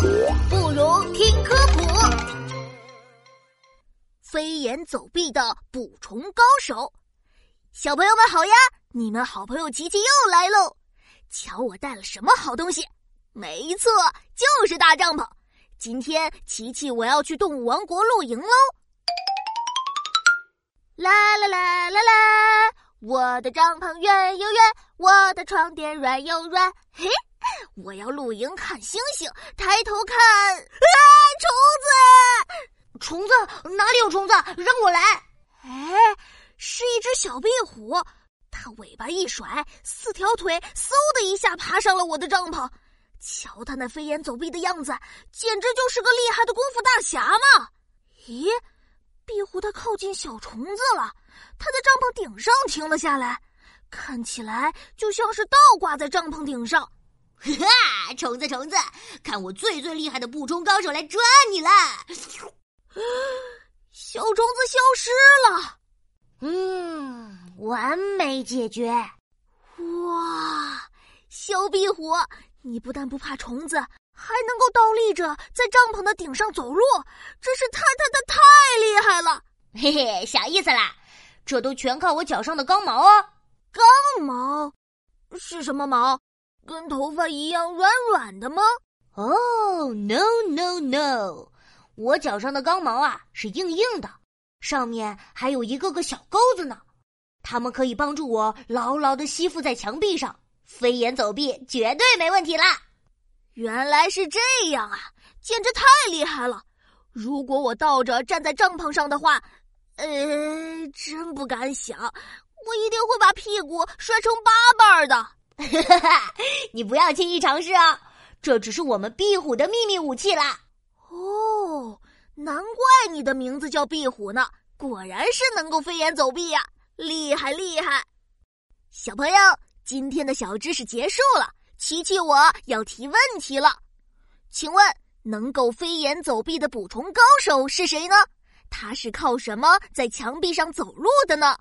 不如听科普。飞檐走壁的捕虫高手，小朋友们好呀！你们好朋友琪琪又来喽。瞧我带了什么好东西？没错，就是大帐篷。今天琪琪我要去动物王国露营喽。啦啦啦啦啦！我的帐篷圆又圆，我的床垫软又软。嘿，我要露营看星星，抬头看，啊，虫子！虫子哪里有虫子？让我来！哎，是一只小壁虎，它尾巴一甩，四条腿嗖的一下爬上了我的帐篷。瞧它那飞檐走壁的样子，简直就是个厉害的功夫大侠嘛！咦？壁虎它靠近小虫子了，它在帐篷顶上停了下来，看起来就像是倒挂在帐篷顶上。哈哈，虫子虫子，看我最最厉害的捕虫高手来抓你了！小虫子消失了。嗯，完美解决。哇，小壁虎，你不但不怕虫子。还能够倒立着在帐篷的顶上走路，真是太太太太厉害了！嘿嘿，小意思啦，这都全靠我脚上的刚毛哦。刚毛是什么毛？跟头发一样软软的吗？哦，no no no，我脚上的刚毛啊是硬硬的，上面还有一个个小钩子呢，它们可以帮助我牢牢的吸附在墙壁上，飞檐走壁绝对没问题啦。原来是这样啊，简直太厉害了！如果我倒着站在帐篷上的话，呃，真不敢想，我一定会把屁股摔成八瓣的。哈哈，你不要轻易尝试啊，这只是我们壁虎的秘密武器啦。哦，难怪你的名字叫壁虎呢，果然是能够飞檐走壁呀，厉害厉害！小朋友，今天的小知识结束了。琪琪，我要提问题了，请问能够飞檐走壁的捕虫高手是谁呢？他是靠什么在墙壁上走路的呢？